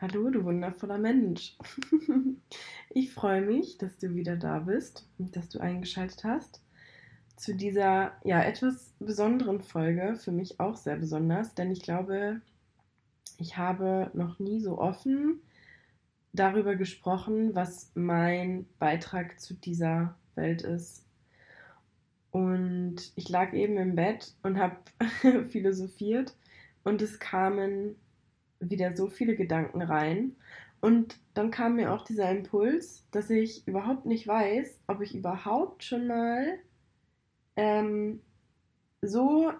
Hallo, du wundervoller Mensch. Ich freue mich, dass du wieder da bist und dass du eingeschaltet hast zu dieser ja etwas besonderen Folge, für mich auch sehr besonders, denn ich glaube, ich habe noch nie so offen darüber gesprochen, was mein Beitrag zu dieser Welt ist. Und ich lag eben im Bett und habe philosophiert und es kamen wieder so viele Gedanken rein. Und dann kam mir auch dieser Impuls, dass ich überhaupt nicht weiß, ob ich überhaupt schon mal ähm, so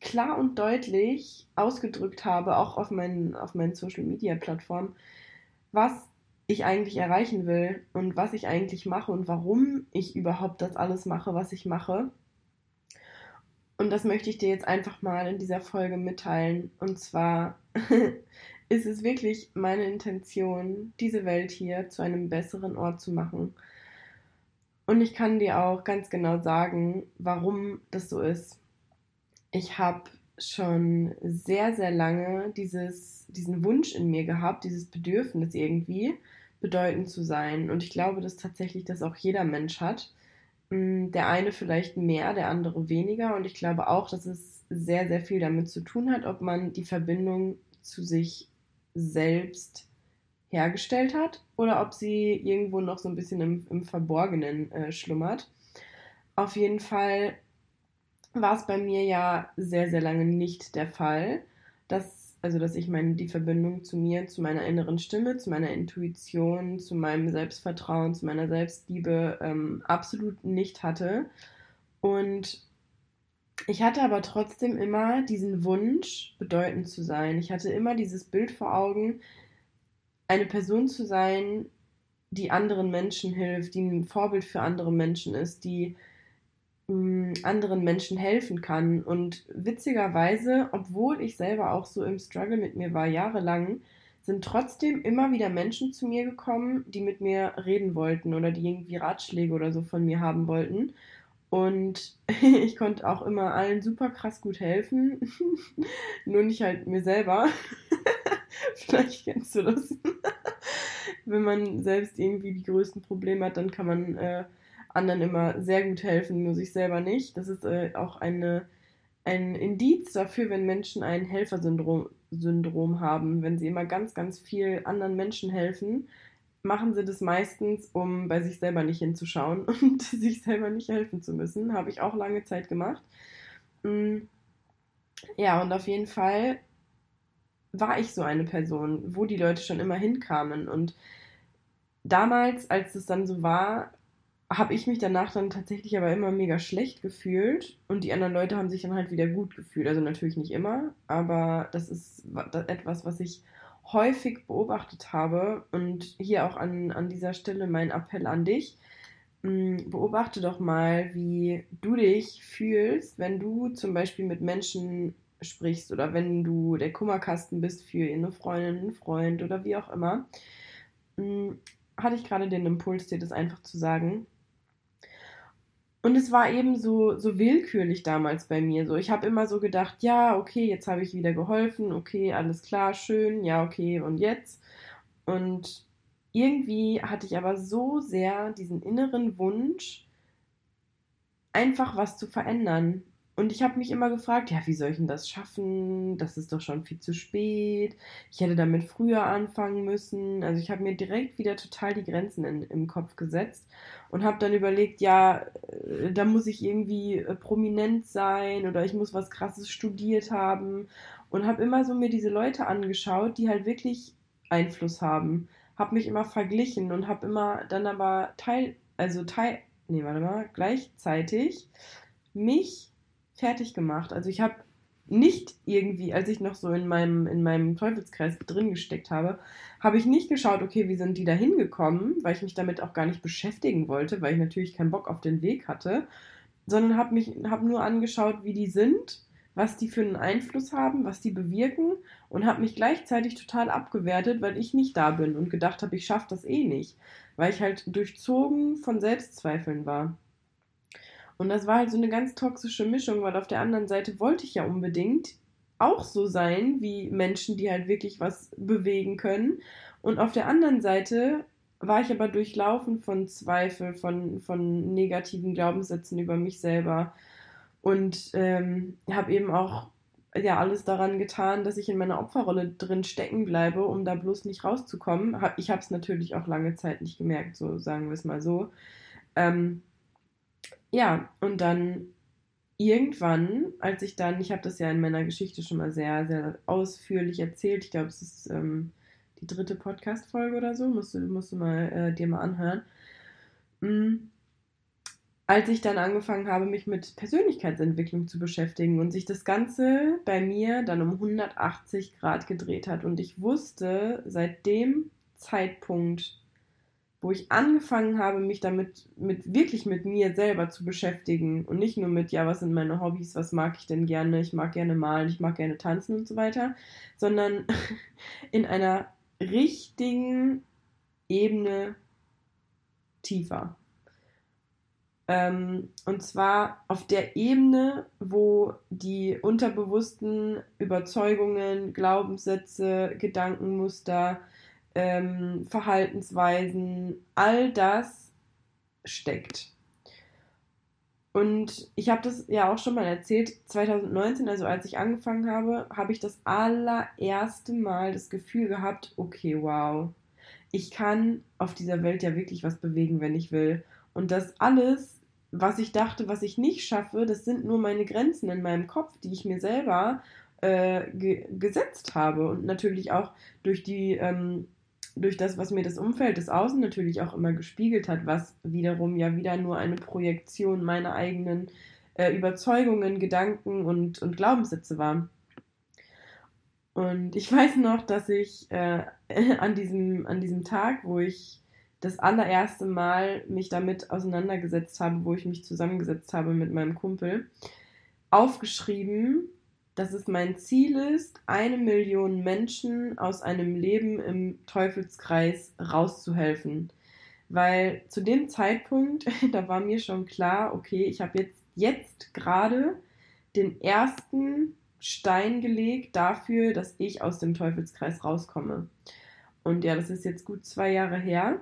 klar und deutlich ausgedrückt habe, auch auf meinen, auf meinen Social Media Plattformen, was ich eigentlich erreichen will und was ich eigentlich mache und warum ich überhaupt das alles mache, was ich mache. Und das möchte ich dir jetzt einfach mal in dieser Folge mitteilen. Und zwar ist es wirklich meine Intention, diese Welt hier zu einem besseren Ort zu machen. Und ich kann dir auch ganz genau sagen, warum das so ist. Ich habe schon sehr, sehr lange dieses, diesen Wunsch in mir gehabt, dieses Bedürfnis irgendwie bedeutend zu sein. Und ich glaube, dass tatsächlich das auch jeder Mensch hat. Mm, der eine vielleicht mehr, der andere weniger. Und ich glaube auch, dass es sehr, sehr viel damit zu tun hat, ob man die Verbindung zu sich selbst hergestellt hat oder ob sie irgendwo noch so ein bisschen im, im Verborgenen äh, schlummert. Auf jeden Fall war es bei mir ja sehr, sehr lange nicht der Fall, dass also dass ich meine, die Verbindung zu mir, zu meiner inneren Stimme, zu meiner Intuition, zu meinem Selbstvertrauen, zu meiner Selbstliebe ähm, absolut nicht hatte. Und ich hatte aber trotzdem immer diesen Wunsch, bedeutend zu sein. Ich hatte immer dieses Bild vor Augen, eine Person zu sein, die anderen Menschen hilft, die ein Vorbild für andere Menschen ist, die anderen Menschen helfen kann. Und witzigerweise, obwohl ich selber auch so im Struggle mit mir war, jahrelang, sind trotzdem immer wieder Menschen zu mir gekommen, die mit mir reden wollten oder die irgendwie Ratschläge oder so von mir haben wollten. Und ich konnte auch immer allen super krass gut helfen. Nur nicht halt mir selber. Vielleicht kennst du das. Wenn man selbst irgendwie die größten Probleme hat, dann kann man äh, anderen immer sehr gut helfen, nur sich selber nicht. Das ist äh, auch eine, ein Indiz dafür, wenn Menschen ein Helfersyndrom Syndrom haben. Wenn sie immer ganz, ganz viel anderen Menschen helfen, machen sie das meistens, um bei sich selber nicht hinzuschauen und sich selber nicht helfen zu müssen. Habe ich auch lange Zeit gemacht. Mm. Ja, und auf jeden Fall war ich so eine Person, wo die Leute schon immer hinkamen. Und damals, als es dann so war, habe ich mich danach dann tatsächlich aber immer mega schlecht gefühlt und die anderen Leute haben sich dann halt wieder gut gefühlt. Also natürlich nicht immer, aber das ist etwas, was ich häufig beobachtet habe und hier auch an, an dieser Stelle mein Appell an dich. Mm, beobachte doch mal, wie du dich fühlst, wenn du zum Beispiel mit Menschen sprichst oder wenn du der Kummerkasten bist für eine Freundin, einen Freund oder wie auch immer. Mm, hatte ich gerade den Impuls, dir das einfach zu sagen. Und es war eben so, so willkürlich damals bei mir. So, ich habe immer so gedacht, ja, okay, jetzt habe ich wieder geholfen, okay, alles klar, schön, ja, okay, und jetzt? Und irgendwie hatte ich aber so sehr diesen inneren Wunsch, einfach was zu verändern. Und ich habe mich immer gefragt, ja, wie soll ich denn das schaffen? Das ist doch schon viel zu spät. Ich hätte damit früher anfangen müssen. Also ich habe mir direkt wieder total die Grenzen in, im Kopf gesetzt und habe dann überlegt, ja, äh, da muss ich irgendwie äh, prominent sein oder ich muss was Krasses studiert haben und habe immer so mir diese Leute angeschaut, die halt wirklich Einfluss haben. Habe mich immer verglichen und habe immer dann aber teil, also teil, nee, warte mal, gleichzeitig mich fertig gemacht. Also ich habe nicht irgendwie, als ich noch so in meinem, in meinem Teufelskreis drin gesteckt habe, habe ich nicht geschaut, okay, wie sind die da hingekommen, weil ich mich damit auch gar nicht beschäftigen wollte, weil ich natürlich keinen Bock auf den Weg hatte, sondern habe mich, habe nur angeschaut, wie die sind, was die für einen Einfluss haben, was die bewirken und habe mich gleichzeitig total abgewertet, weil ich nicht da bin und gedacht habe, ich schaffe das eh nicht, weil ich halt durchzogen von Selbstzweifeln war. Und das war halt so eine ganz toxische Mischung, weil auf der anderen Seite wollte ich ja unbedingt auch so sein wie Menschen, die halt wirklich was bewegen können. Und auf der anderen Seite war ich aber durchlaufen von Zweifel, von, von negativen Glaubenssätzen über mich selber und ähm, habe eben auch ja alles daran getan, dass ich in meiner Opferrolle drin stecken bleibe, um da bloß nicht rauszukommen. Ich habe es natürlich auch lange Zeit nicht gemerkt, so sagen wir es mal so. Ähm, ja, und dann irgendwann, als ich dann, ich habe das ja in meiner Geschichte schon mal sehr, sehr ausführlich erzählt, ich glaube, es ist ähm, die dritte Podcast-Folge oder so, musst du, musst du mal äh, dir mal anhören. Mhm. Als ich dann angefangen habe, mich mit Persönlichkeitsentwicklung zu beschäftigen und sich das Ganze bei mir dann um 180 Grad gedreht hat und ich wusste seit dem Zeitpunkt, wo ich angefangen habe, mich damit mit wirklich mit mir selber zu beschäftigen und nicht nur mit, ja, was sind meine Hobbys, was mag ich denn gerne, ich mag gerne malen, ich mag gerne tanzen und so weiter, sondern in einer richtigen Ebene tiefer. Ähm, und zwar auf der Ebene, wo die unterbewussten Überzeugungen, Glaubenssätze, Gedankenmuster, ähm, Verhaltensweisen, all das steckt. Und ich habe das ja auch schon mal erzählt, 2019, also als ich angefangen habe, habe ich das allererste Mal das Gefühl gehabt, okay, wow, ich kann auf dieser Welt ja wirklich was bewegen, wenn ich will. Und das alles, was ich dachte, was ich nicht schaffe, das sind nur meine Grenzen in meinem Kopf, die ich mir selber äh, ge gesetzt habe. Und natürlich auch durch die ähm, durch das, was mir das Umfeld des Außen natürlich auch immer gespiegelt hat, was wiederum ja wieder nur eine Projektion meiner eigenen äh, Überzeugungen, Gedanken und, und Glaubenssätze war. Und ich weiß noch, dass ich äh, an, diesem, an diesem Tag, wo ich das allererste Mal mich damit auseinandergesetzt habe, wo ich mich zusammengesetzt habe mit meinem Kumpel, aufgeschrieben, dass es mein Ziel ist, eine Million Menschen aus einem Leben im Teufelskreis rauszuhelfen. Weil zu dem Zeitpunkt, da war mir schon klar, okay, ich habe jetzt, jetzt gerade den ersten Stein gelegt dafür, dass ich aus dem Teufelskreis rauskomme. Und ja, das ist jetzt gut zwei Jahre her.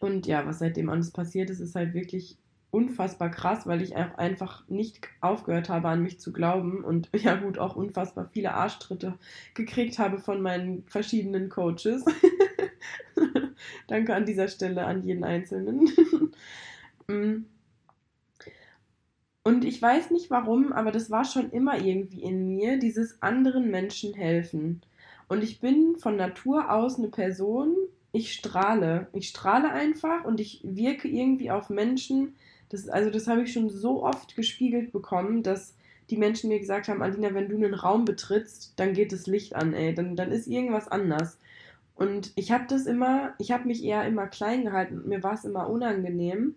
Und ja, was seitdem alles passiert ist, ist halt wirklich unfassbar krass, weil ich auch einfach nicht aufgehört habe, an mich zu glauben und ja gut, auch unfassbar viele Arschtritte gekriegt habe von meinen verschiedenen Coaches. Danke an dieser Stelle an jeden Einzelnen. Mm. und ich weiß nicht warum, aber das war schon immer irgendwie in mir, dieses anderen Menschen helfen. Und ich bin von Natur aus eine Person, ich strahle. Ich strahle einfach und ich wirke irgendwie auf Menschen, das, also das habe ich schon so oft gespiegelt bekommen, dass die Menschen mir gesagt haben, Alina, wenn du einen Raum betrittst, dann geht das Licht an, ey, dann, dann ist irgendwas anders. Und ich habe das immer, ich habe mich eher immer klein gehalten und mir war es immer unangenehm,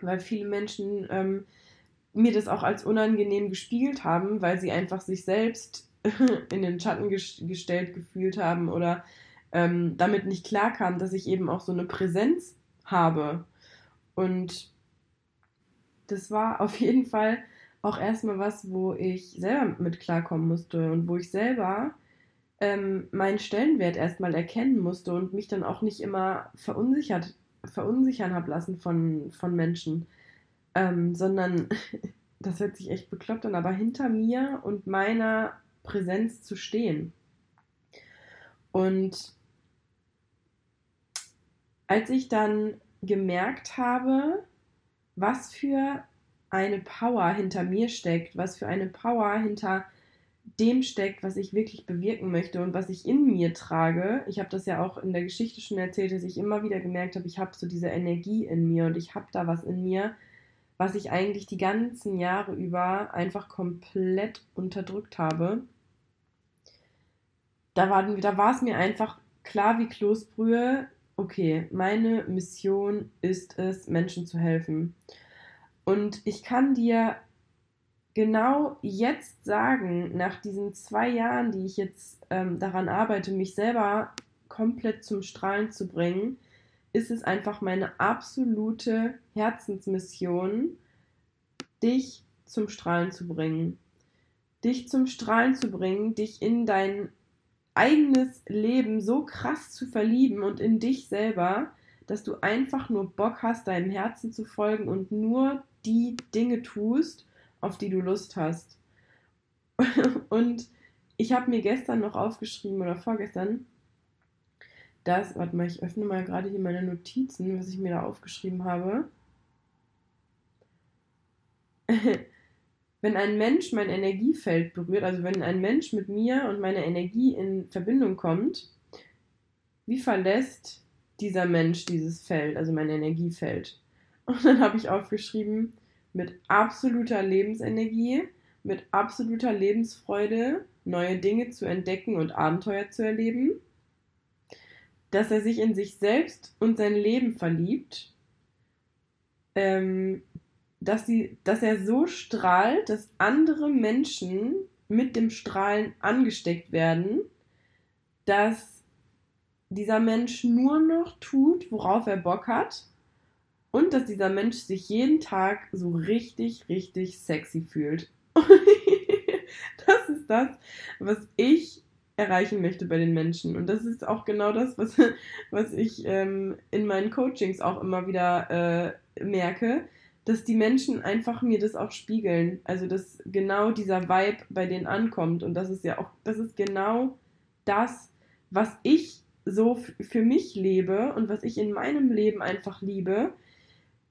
weil viele Menschen ähm, mir das auch als unangenehm gespiegelt haben, weil sie einfach sich selbst in den Schatten gestellt gefühlt haben oder ähm, damit nicht klarkam, dass ich eben auch so eine Präsenz habe. Und das war auf jeden Fall auch erstmal was, wo ich selber mit klarkommen musste und wo ich selber ähm, meinen Stellenwert erstmal erkennen musste und mich dann auch nicht immer verunsichert, verunsichern habe lassen von, von Menschen, ähm, sondern das hört sich echt bekloppt an, aber hinter mir und meiner Präsenz zu stehen. Und als ich dann gemerkt habe, was für eine Power hinter mir steckt, was für eine Power hinter dem steckt, was ich wirklich bewirken möchte und was ich in mir trage. Ich habe das ja auch in der Geschichte schon erzählt, dass ich immer wieder gemerkt habe, ich habe so diese Energie in mir und ich habe da was in mir, was ich eigentlich die ganzen Jahre über einfach komplett unterdrückt habe. Da war, es mir einfach klar wie Kloßbrühe, okay, meine Mission ist es, Menschen zu helfen. Und ich kann dir genau jetzt sagen, nach diesen zwei Jahren, die ich jetzt ähm, daran arbeite, mich selber komplett zum Strahlen zu bringen, ist es einfach meine absolute Herzensmission, dich zum Strahlen zu bringen. dich zum Strahlen zu bringen, dich in dein eigenes Leben so krass zu verlieben und in dich selber, dass du einfach nur Bock hast, deinem Herzen zu folgen und nur die Dinge tust, auf die du Lust hast. und ich habe mir gestern noch aufgeschrieben oder vorgestern, dass, warte mal, ich öffne mal gerade hier meine Notizen, was ich mir da aufgeschrieben habe. wenn ein Mensch mein Energiefeld berührt, also wenn ein Mensch mit mir und meiner Energie in Verbindung kommt, wie verlässt dieser Mensch dieses Feld, also mein Energiefeld? Und dann habe ich aufgeschrieben, mit absoluter Lebensenergie, mit absoluter Lebensfreude, neue Dinge zu entdecken und Abenteuer zu erleben, dass er sich in sich selbst und sein Leben verliebt, ähm, dass, sie, dass er so strahlt, dass andere Menschen mit dem Strahlen angesteckt werden, dass dieser Mensch nur noch tut, worauf er Bock hat und dass dieser Mensch sich jeden Tag so richtig, richtig sexy fühlt. das ist das, was ich erreichen möchte bei den Menschen. Und das ist auch genau das, was, was ich ähm, in meinen Coachings auch immer wieder äh, merke, dass die Menschen einfach mir das auch spiegeln. Also, dass genau dieser Vibe bei denen ankommt. Und das ist ja auch, das ist genau das, was ich so für mich lebe und was ich in meinem Leben einfach liebe,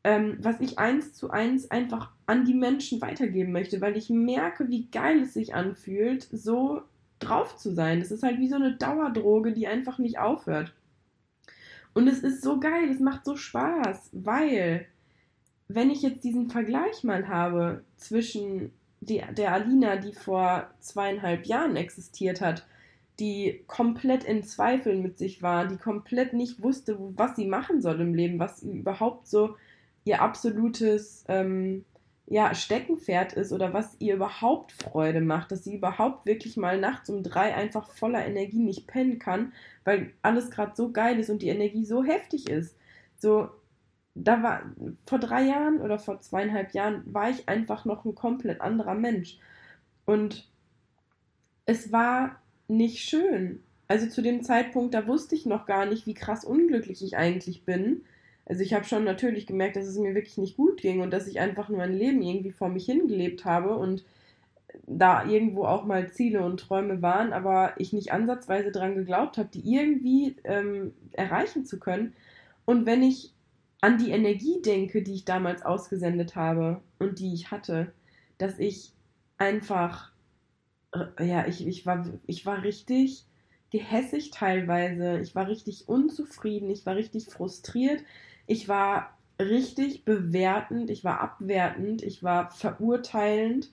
ähm, was ich eins zu eins einfach an die Menschen weitergeben möchte, weil ich merke, wie geil es sich anfühlt, so drauf zu sein. Das ist halt wie so eine Dauerdroge, die einfach nicht aufhört. Und es ist so geil, es macht so Spaß, weil wenn ich jetzt diesen Vergleich mal habe zwischen die, der Alina, die vor zweieinhalb Jahren existiert hat, die komplett in Zweifeln mit sich war, die komplett nicht wusste, was sie machen soll im Leben, was überhaupt so ihr absolutes ähm, ja, Steckenpferd ist oder was ihr überhaupt Freude macht, dass sie überhaupt wirklich mal nachts um drei einfach voller Energie nicht pennen kann, weil alles gerade so geil ist und die Energie so heftig ist. So, da war vor drei Jahren oder vor zweieinhalb Jahren war ich einfach noch ein komplett anderer Mensch. Und es war nicht schön. Also zu dem Zeitpunkt, da wusste ich noch gar nicht, wie krass unglücklich ich eigentlich bin. Also ich habe schon natürlich gemerkt, dass es mir wirklich nicht gut ging und dass ich einfach nur mein Leben irgendwie vor mich hingelebt habe und da irgendwo auch mal Ziele und Träume waren, aber ich nicht ansatzweise daran geglaubt habe, die irgendwie ähm, erreichen zu können. Und wenn ich an die Energie denke, die ich damals ausgesendet habe und die ich hatte, dass ich einfach, äh, ja, ich, ich, war, ich war richtig gehässig teilweise, ich war richtig unzufrieden, ich war richtig frustriert, ich war richtig bewertend, ich war abwertend, ich war verurteilend.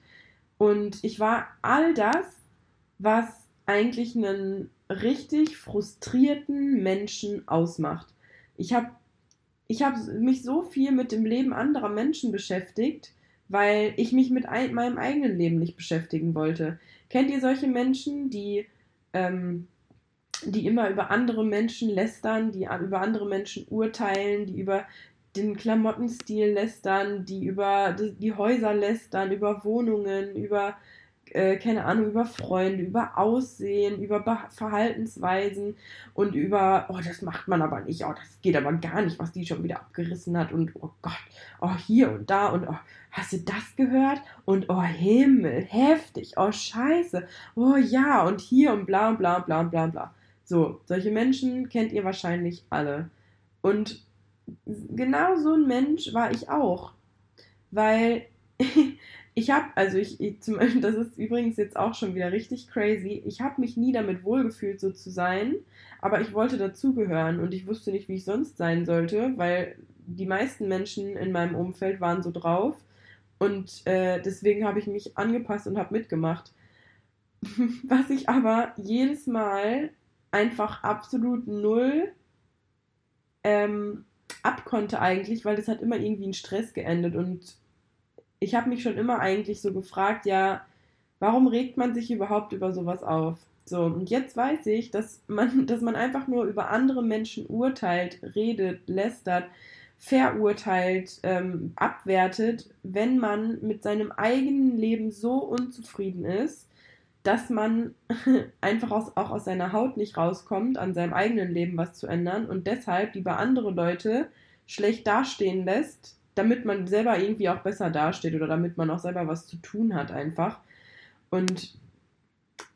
Und ich war all das, was eigentlich einen richtig frustrierten Menschen ausmacht. Ich habe ich habe mich so viel mit dem Leben anderer Menschen beschäftigt, weil ich mich mit ein, meinem eigenen Leben nicht beschäftigen wollte. Kennt ihr solche Menschen, die, ähm, die immer über andere Menschen lästern, die über andere Menschen urteilen, die über den Klamottenstil lästern, die über die Häuser lästern, über Wohnungen, über äh, keine Ahnung, über Freunde, über Aussehen, über Be Verhaltensweisen und über, oh, das macht man aber nicht, oh, das geht aber gar nicht, was die schon wieder abgerissen hat und oh Gott, oh, hier und da und oh, hast du das gehört? Und oh Himmel, heftig, oh Scheiße, oh ja und hier und bla bla bla bla bla. So, solche Menschen kennt ihr wahrscheinlich alle. Und genau so ein Mensch war ich auch. Weil ich habe, also ich, ich zum, das ist übrigens jetzt auch schon wieder richtig crazy. Ich habe mich nie damit wohlgefühlt, so zu sein, aber ich wollte dazugehören und ich wusste nicht, wie ich sonst sein sollte, weil die meisten Menschen in meinem Umfeld waren so drauf und äh, deswegen habe ich mich angepasst und habe mitgemacht. Was ich aber jedes Mal einfach absolut null ähm, abkonnte eigentlich, weil das hat immer irgendwie in Stress geendet und ich habe mich schon immer eigentlich so gefragt, ja, warum regt man sich überhaupt über sowas auf? So, und jetzt weiß ich, dass man, dass man einfach nur über andere Menschen urteilt, redet, lästert, verurteilt, ähm, abwertet, wenn man mit seinem eigenen Leben so unzufrieden ist, dass man einfach aus, auch aus seiner Haut nicht rauskommt, an seinem eigenen Leben was zu ändern und deshalb lieber andere Leute schlecht dastehen lässt, damit man selber irgendwie auch besser dasteht oder damit man auch selber was zu tun hat einfach. Und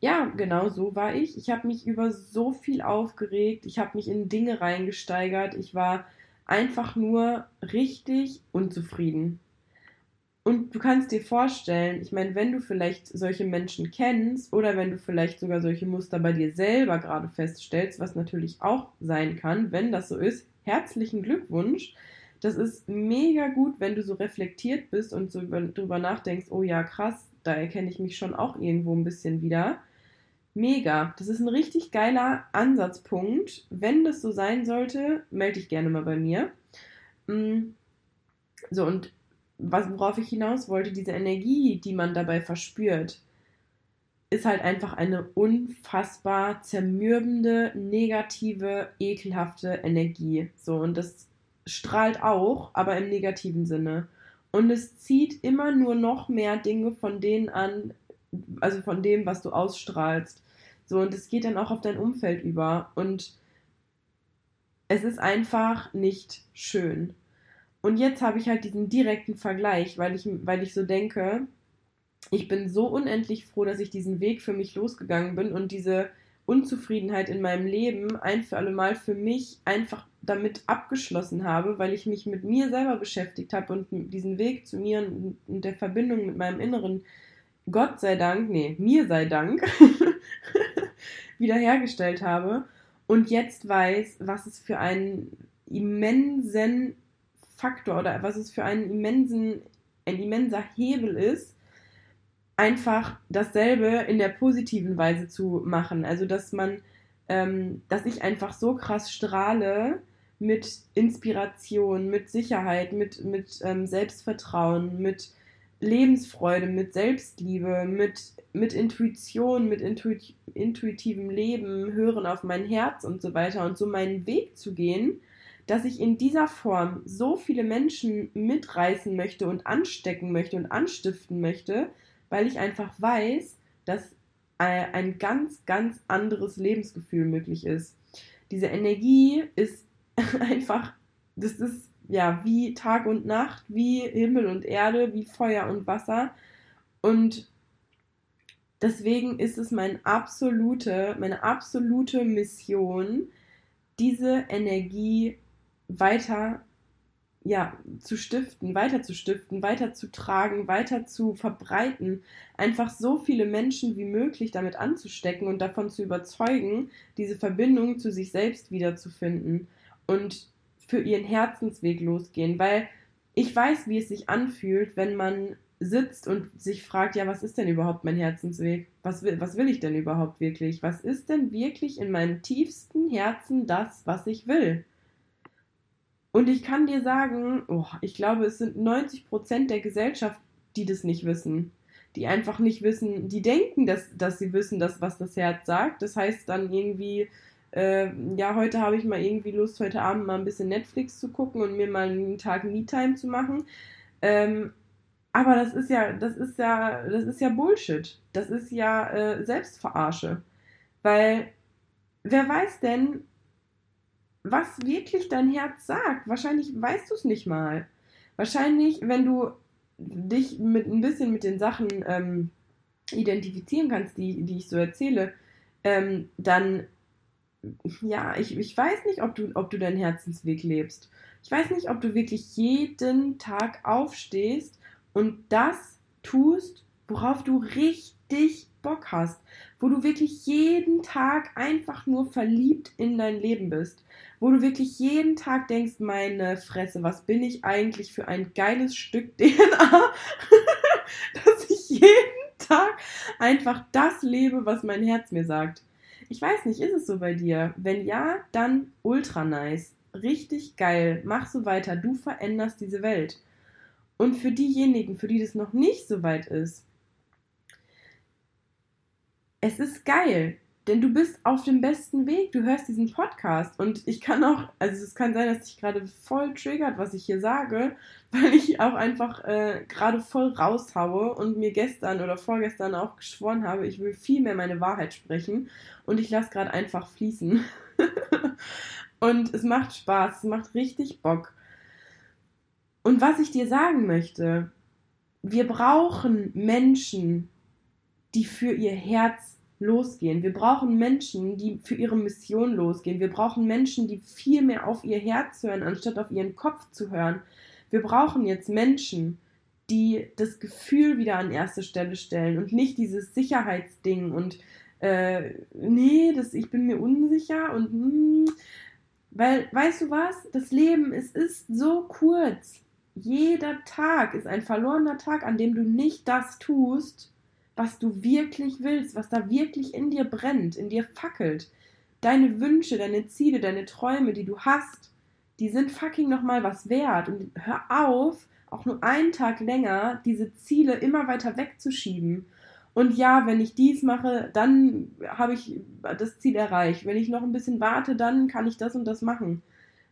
ja, genau so war ich. Ich habe mich über so viel aufgeregt, ich habe mich in Dinge reingesteigert, ich war einfach nur richtig unzufrieden. Und du kannst dir vorstellen, ich meine, wenn du vielleicht solche Menschen kennst oder wenn du vielleicht sogar solche Muster bei dir selber gerade feststellst, was natürlich auch sein kann, wenn das so ist, herzlichen Glückwunsch. Das ist mega gut, wenn du so reflektiert bist und so drüber nachdenkst, oh ja, krass, da erkenne ich mich schon auch irgendwo ein bisschen wieder. Mega. Das ist ein richtig geiler Ansatzpunkt. Wenn das so sein sollte, melde dich gerne mal bei mir. Mm. So, und was, worauf ich hinaus wollte, diese Energie, die man dabei verspürt, ist halt einfach eine unfassbar zermürbende, negative, ekelhafte Energie. So, und das strahlt auch, aber im negativen Sinne. Und es zieht immer nur noch mehr Dinge von denen an, also von dem, was du ausstrahlst. So, und es geht dann auch auf dein Umfeld über. Und es ist einfach nicht schön. Und jetzt habe ich halt diesen direkten Vergleich, weil ich, weil ich so denke, ich bin so unendlich froh, dass ich diesen Weg für mich losgegangen bin und diese Unzufriedenheit in meinem Leben ein für alle Mal für mich einfach damit abgeschlossen habe, weil ich mich mit mir selber beschäftigt habe und diesen Weg zu mir und der Verbindung mit meinem Inneren, Gott sei Dank, nee, mir sei Dank, wiederhergestellt habe und jetzt weiß, was es für einen immensen Faktor oder was es für einen immensen, ein immenser Hebel ist, einfach dasselbe in der positiven Weise zu machen. Also dass man, ähm, dass ich einfach so krass strahle mit Inspiration, mit Sicherheit, mit, mit ähm, Selbstvertrauen, mit Lebensfreude, mit Selbstliebe, mit, mit Intuition, mit intuit intuitivem Leben, Hören auf mein Herz und so weiter und so meinen Weg zu gehen dass ich in dieser Form so viele Menschen mitreißen möchte und anstecken möchte und anstiften möchte, weil ich einfach weiß, dass äh, ein ganz, ganz anderes Lebensgefühl möglich ist. Diese Energie ist einfach, das ist ja wie Tag und Nacht, wie Himmel und Erde, wie Feuer und Wasser. Und deswegen ist es meine absolute, meine absolute Mission, diese Energie weiter ja, zu stiften, weiter zu stiften, weiter zu tragen, weiter zu verbreiten, einfach so viele Menschen wie möglich damit anzustecken und davon zu überzeugen, diese Verbindung zu sich selbst wiederzufinden und für ihren Herzensweg losgehen, weil ich weiß, wie es sich anfühlt, wenn man sitzt und sich fragt, ja, was ist denn überhaupt mein Herzensweg? Was will, was will ich denn überhaupt wirklich? Was ist denn wirklich in meinem tiefsten Herzen das, was ich will? Und ich kann dir sagen, oh, ich glaube, es sind 90 Prozent der Gesellschaft, die das nicht wissen. Die einfach nicht wissen, die denken, dass, dass sie wissen, dass, was das Herz sagt. Das heißt dann irgendwie, äh, ja, heute habe ich mal irgendwie Lust, heute Abend mal ein bisschen Netflix zu gucken und mir mal einen Tag Me-Time zu machen. Ähm, aber das ist ja, das ist ja, das ist ja Bullshit. Das ist ja äh, Selbstverarsche. Weil wer weiß denn, was wirklich dein Herz sagt. Wahrscheinlich weißt du es nicht mal. Wahrscheinlich, wenn du dich mit ein bisschen mit den Sachen ähm, identifizieren kannst, die, die ich so erzähle, ähm, dann ja, ich, ich weiß nicht, ob du, ob du deinen Herzensweg lebst. Ich weiß nicht, ob du wirklich jeden Tag aufstehst und das tust, worauf du richtig Bock hast, wo du wirklich jeden Tag einfach nur verliebt in dein Leben bist, wo du wirklich jeden Tag denkst, meine Fresse, was bin ich eigentlich für ein geiles Stück DNA, dass ich jeden Tag einfach das lebe, was mein Herz mir sagt. Ich weiß nicht, ist es so bei dir? Wenn ja, dann ultra nice. Richtig geil. Mach so weiter. Du veränderst diese Welt. Und für diejenigen, für die das noch nicht so weit ist, es ist geil. Denn du bist auf dem besten Weg. Du hörst diesen Podcast. Und ich kann auch, also es kann sein, dass dich gerade voll triggert, was ich hier sage, weil ich auch einfach äh, gerade voll raushaue und mir gestern oder vorgestern auch geschworen habe, ich will viel mehr meine Wahrheit sprechen. Und ich lasse gerade einfach fließen. und es macht Spaß, es macht richtig Bock. Und was ich dir sagen möchte, wir brauchen Menschen, die für ihr Herz losgehen. Wir brauchen Menschen, die für ihre Mission losgehen. Wir brauchen Menschen, die viel mehr auf ihr Herz hören, anstatt auf ihren Kopf zu hören. Wir brauchen jetzt Menschen, die das Gefühl wieder an erste Stelle stellen und nicht dieses Sicherheitsding und äh, nee, das, ich bin mir unsicher und mm, weil, weißt du was? Das Leben, es ist so kurz. Jeder Tag ist ein verlorener Tag, an dem du nicht das tust, was du wirklich willst, was da wirklich in dir brennt, in dir fackelt. Deine Wünsche, deine Ziele, deine Träume, die du hast, die sind fucking nochmal was wert. Und hör auf, auch nur einen Tag länger diese Ziele immer weiter wegzuschieben. Und ja, wenn ich dies mache, dann habe ich das Ziel erreicht. Wenn ich noch ein bisschen warte, dann kann ich das und das machen.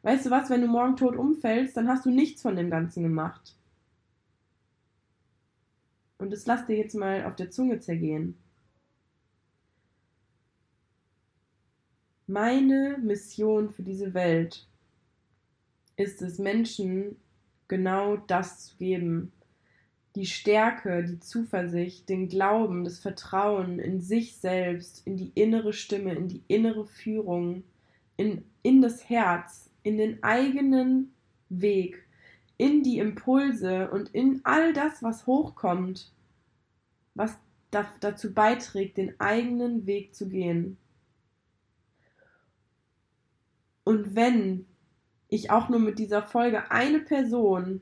Weißt du was, wenn du morgen tot umfällst, dann hast du nichts von dem Ganzen gemacht. Und das lass dir jetzt mal auf der Zunge zergehen. Meine Mission für diese Welt ist es, Menschen genau das zu geben. Die Stärke, die Zuversicht, den Glauben, das Vertrauen in sich selbst, in die innere Stimme, in die innere Führung, in, in das Herz, in den eigenen Weg in die Impulse und in all das, was hochkommt, was da, dazu beiträgt, den eigenen Weg zu gehen. Und wenn ich auch nur mit dieser Folge eine Person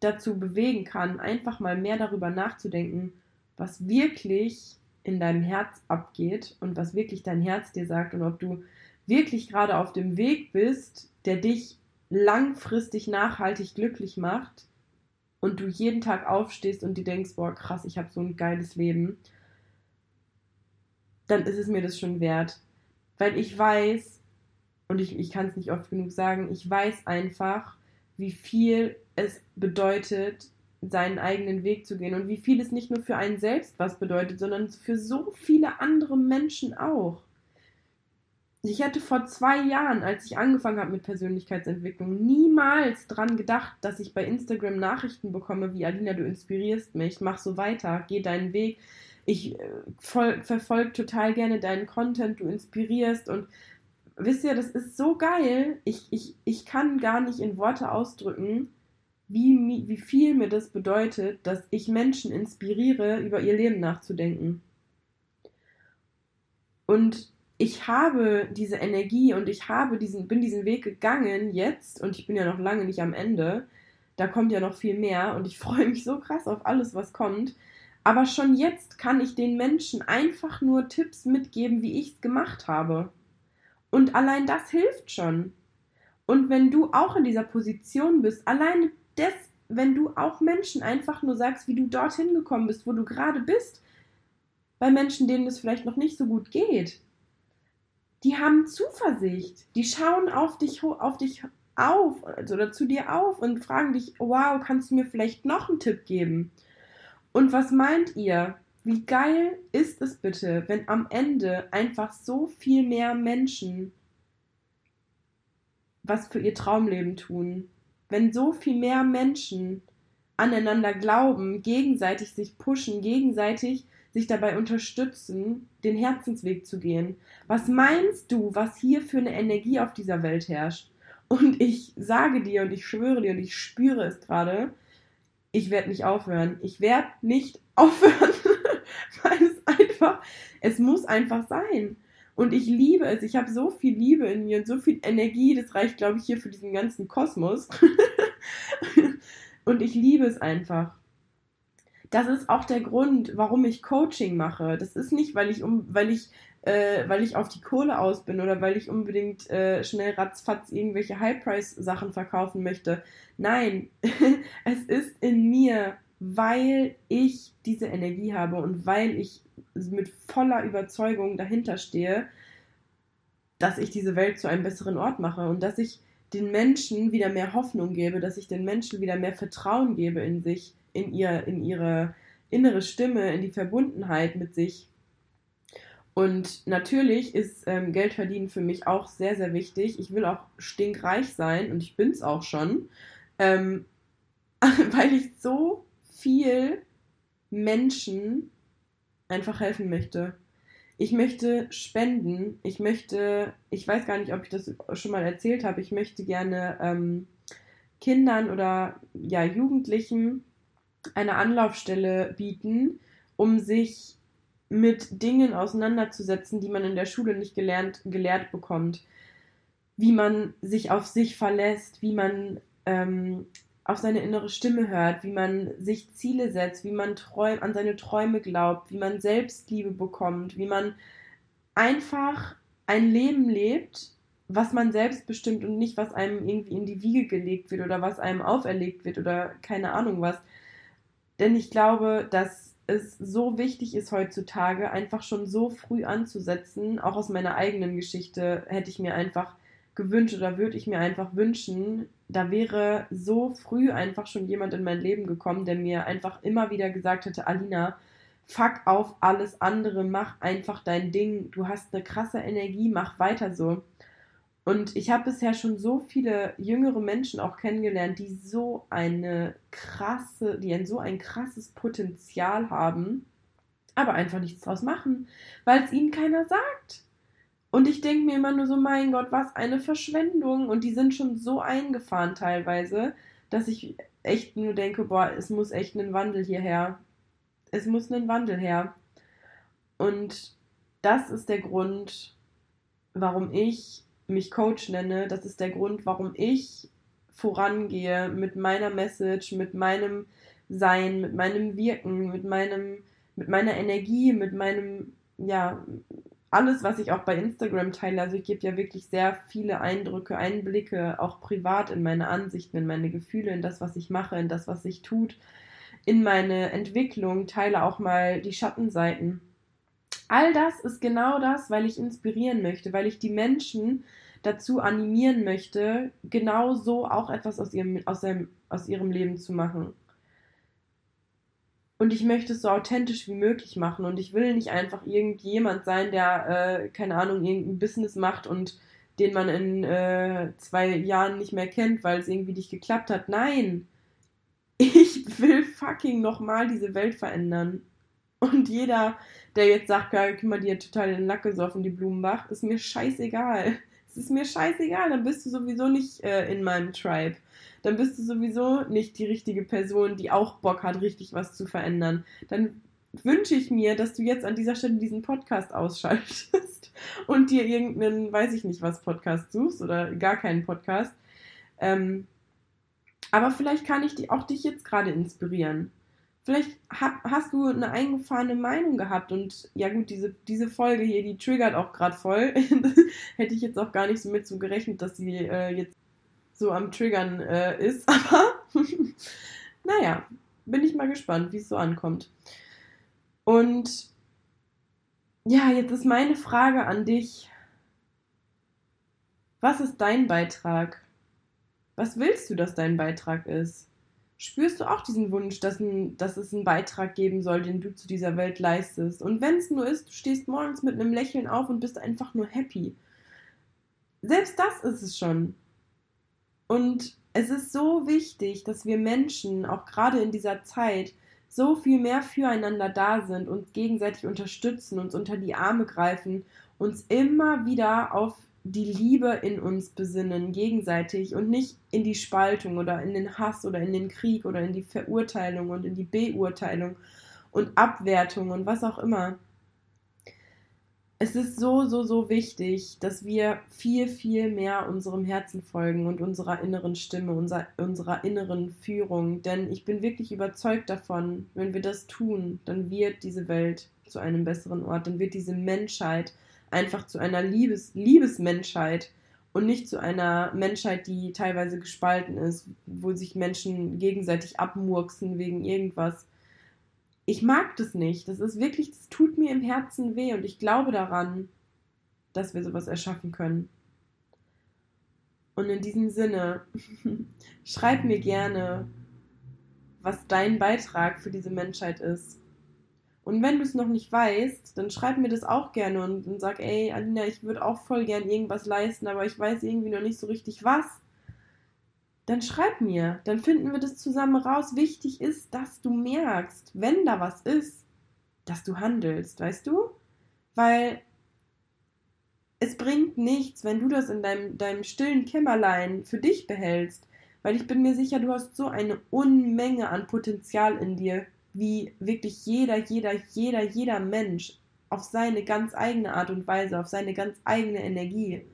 dazu bewegen kann, einfach mal mehr darüber nachzudenken, was wirklich in deinem Herz abgeht und was wirklich dein Herz dir sagt und ob du wirklich gerade auf dem Weg bist, der dich langfristig nachhaltig glücklich macht und du jeden Tag aufstehst und dir denkst, boah, krass, ich habe so ein geiles Leben, dann ist es mir das schon wert. Weil ich weiß, und ich, ich kann es nicht oft genug sagen, ich weiß einfach, wie viel es bedeutet, seinen eigenen Weg zu gehen und wie viel es nicht nur für einen selbst was bedeutet, sondern für so viele andere Menschen auch. Ich hätte vor zwei Jahren, als ich angefangen habe mit Persönlichkeitsentwicklung, niemals dran gedacht, dass ich bei Instagram Nachrichten bekomme, wie Alina, du inspirierst mich, mach so weiter, geh deinen Weg. Ich äh, verfolge total gerne deinen Content, du inspirierst und wisst ihr, das ist so geil. Ich, ich, ich kann gar nicht in Worte ausdrücken, wie, wie viel mir das bedeutet, dass ich Menschen inspiriere, über ihr Leben nachzudenken. Und ich habe diese Energie und ich habe diesen, bin diesen Weg gegangen jetzt und ich bin ja noch lange nicht am Ende. Da kommt ja noch viel mehr und ich freue mich so krass auf alles, was kommt. Aber schon jetzt kann ich den Menschen einfach nur Tipps mitgeben, wie ich es gemacht habe. Und allein das hilft schon. Und wenn du auch in dieser Position bist, alleine das, wenn du auch Menschen einfach nur sagst, wie du dorthin gekommen bist, wo du gerade bist, bei Menschen, denen es vielleicht noch nicht so gut geht, die haben Zuversicht. Die schauen auf dich, auf dich auf also, oder zu dir auf und fragen dich, wow, kannst du mir vielleicht noch einen Tipp geben? Und was meint ihr? Wie geil ist es bitte, wenn am Ende einfach so viel mehr Menschen was für ihr Traumleben tun? Wenn so viel mehr Menschen aneinander glauben, gegenseitig sich pushen, gegenseitig sich dabei unterstützen, den Herzensweg zu gehen. Was meinst du, was hier für eine Energie auf dieser Welt herrscht? Und ich sage dir und ich schwöre dir und ich spüre es gerade, ich werde nicht aufhören. Ich werde nicht aufhören, weil es einfach, es muss einfach sein. Und ich liebe es. Ich habe so viel Liebe in mir und so viel Energie. Das reicht, glaube ich, hier für diesen ganzen Kosmos. und ich liebe es einfach das ist auch der Grund, warum ich Coaching mache. Das ist nicht, weil ich um, weil ich, äh, weil ich auf die Kohle aus bin oder weil ich unbedingt äh, schnell ratzfatz irgendwelche High-Price-Sachen verkaufen möchte. Nein, es ist in mir weil ich diese Energie habe und weil ich mit voller Überzeugung dahinter stehe, dass ich diese Welt zu einem besseren Ort mache und dass ich den Menschen wieder mehr Hoffnung gebe, dass ich den Menschen wieder mehr Vertrauen gebe in sich, in ihr, in ihre innere Stimme, in die Verbundenheit mit sich. Und natürlich ist ähm, Geld verdienen für mich auch sehr, sehr wichtig. Ich will auch stinkreich sein und ich bin es auch schon, ähm, weil ich so viel Menschen einfach helfen möchte. Ich möchte spenden. Ich möchte, ich weiß gar nicht, ob ich das schon mal erzählt habe, ich möchte gerne ähm, Kindern oder ja, Jugendlichen eine Anlaufstelle bieten, um sich mit Dingen auseinanderzusetzen, die man in der Schule nicht gelernt, gelehrt bekommt. Wie man sich auf sich verlässt, wie man ähm, auf seine innere Stimme hört, wie man sich Ziele setzt, wie man träum, an seine Träume glaubt, wie man Selbstliebe bekommt, wie man einfach ein Leben lebt, was man selbst bestimmt und nicht, was einem irgendwie in die Wiege gelegt wird oder was einem auferlegt wird oder keine Ahnung was. Denn ich glaube, dass es so wichtig ist heutzutage, einfach schon so früh anzusetzen. Auch aus meiner eigenen Geschichte hätte ich mir einfach gewünscht oder würde ich mir einfach wünschen, da wäre so früh einfach schon jemand in mein Leben gekommen, der mir einfach immer wieder gesagt hätte, Alina, fuck auf alles andere, mach einfach dein Ding, du hast eine krasse Energie, mach weiter so. Und ich habe bisher schon so viele jüngere Menschen auch kennengelernt, die so eine krasse, die ein so ein krasses Potenzial haben, aber einfach nichts draus machen, weil es ihnen keiner sagt. Und ich denke mir immer nur so, mein Gott, was eine Verschwendung. Und die sind schon so eingefahren teilweise, dass ich echt nur denke, boah, es muss echt einen Wandel hierher. Es muss einen Wandel her. Und das ist der Grund, warum ich mich Coach nenne. Das ist der Grund, warum ich vorangehe mit meiner Message, mit meinem Sein, mit meinem Wirken, mit meinem, mit meiner Energie, mit meinem, ja, alles, was ich auch bei Instagram teile, also ich gebe ja wirklich sehr viele Eindrücke, Einblicke, auch privat in meine Ansichten, in meine Gefühle, in das, was ich mache, in das, was sich tut, in meine Entwicklung, teile auch mal die Schattenseiten. All das ist genau das, weil ich inspirieren möchte, weil ich die Menschen dazu animieren möchte, genau so auch etwas aus ihrem, aus, ihrem, aus ihrem Leben zu machen. Und ich möchte es so authentisch wie möglich machen. Und ich will nicht einfach irgendjemand sein, der, äh, keine Ahnung, irgendein Business macht und den man in äh, zwei Jahren nicht mehr kennt, weil es irgendwie nicht geklappt hat. Nein! Ich will fucking nochmal diese Welt verändern. Und jeder, der jetzt sagt, guck mal, die hat total den Lack gesoffen, die Blumenbach, ist mir scheißegal. Es ist mir scheißegal, dann bist du sowieso nicht äh, in meinem Tribe dann bist du sowieso nicht die richtige Person, die auch Bock hat, richtig was zu verändern. Dann wünsche ich mir, dass du jetzt an dieser Stelle diesen Podcast ausschaltest und dir irgendeinen, weiß ich nicht was, Podcast suchst oder gar keinen Podcast. Ähm, aber vielleicht kann ich die, auch dich jetzt gerade inspirieren. Vielleicht hast du eine eingefahrene Meinung gehabt und ja gut, diese, diese Folge hier, die triggert auch gerade voll. Hätte ich jetzt auch gar nicht so mit so gerechnet, dass sie äh, jetzt so am Triggern äh, ist. Aber naja, bin ich mal gespannt, wie es so ankommt. Und ja, jetzt ist meine Frage an dich. Was ist dein Beitrag? Was willst du, dass dein Beitrag ist? Spürst du auch diesen Wunsch, dass, ein, dass es einen Beitrag geben soll, den du zu dieser Welt leistest? Und wenn es nur ist, du stehst morgens mit einem Lächeln auf und bist einfach nur happy. Selbst das ist es schon. Und es ist so wichtig, dass wir Menschen, auch gerade in dieser Zeit, so viel mehr füreinander da sind, uns gegenseitig unterstützen, uns unter die Arme greifen, uns immer wieder auf die Liebe in uns besinnen, gegenseitig und nicht in die Spaltung oder in den Hass oder in den Krieg oder in die Verurteilung und in die Beurteilung und Abwertung und was auch immer es ist so, so, so wichtig, dass wir viel, viel mehr unserem Herzen folgen und unserer inneren Stimme, unserer, unserer inneren Führung. Denn ich bin wirklich überzeugt davon, wenn wir das tun, dann wird diese Welt zu einem besseren Ort, dann wird diese Menschheit einfach zu einer Liebes, Liebesmenschheit und nicht zu einer Menschheit, die teilweise gespalten ist, wo sich Menschen gegenseitig abmurksen wegen irgendwas. Ich mag das nicht. Das ist wirklich, das tut mir im Herzen weh und ich glaube daran, dass wir sowas erschaffen können. Und in diesem Sinne, schreib mir gerne, was dein Beitrag für diese Menschheit ist. Und wenn du es noch nicht weißt, dann schreib mir das auch gerne und, und sag, ey, Alina, ich würde auch voll gern irgendwas leisten, aber ich weiß irgendwie noch nicht so richtig was. Dann schreib mir, dann finden wir das zusammen raus. Wichtig ist, dass du merkst, wenn da was ist, dass du handelst, weißt du? Weil es bringt nichts, wenn du das in deinem, deinem stillen Kämmerlein für dich behältst. Weil ich bin mir sicher, du hast so eine Unmenge an Potenzial in dir wie wirklich jeder, jeder, jeder, jeder Mensch auf seine ganz eigene Art und Weise, auf seine ganz eigene Energie.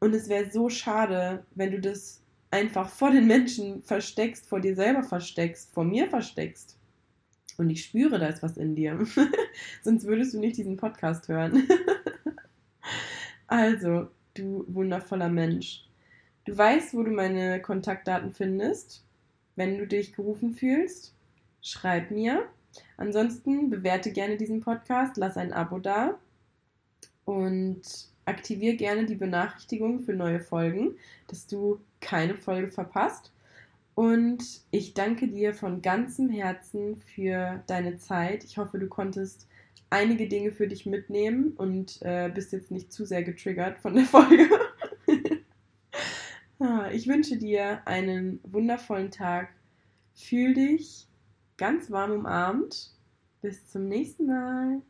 Und es wäre so schade, wenn du das einfach vor den Menschen versteckst, vor dir selber versteckst, vor mir versteckst. Und ich spüre, da ist was in dir. Sonst würdest du nicht diesen Podcast hören. also, du wundervoller Mensch. Du weißt, wo du meine Kontaktdaten findest, wenn du dich gerufen fühlst schreib mir. Ansonsten bewerte gerne diesen Podcast, lass ein Abo da und aktiviere gerne die Benachrichtigung für neue Folgen, dass du keine Folge verpasst. Und ich danke dir von ganzem Herzen für deine Zeit. Ich hoffe, du konntest einige Dinge für dich mitnehmen und äh, bist jetzt nicht zu sehr getriggert von der Folge. Ah, ich wünsche dir einen wundervollen Tag. Fühl dich ganz warm umarmt. Bis zum nächsten Mal.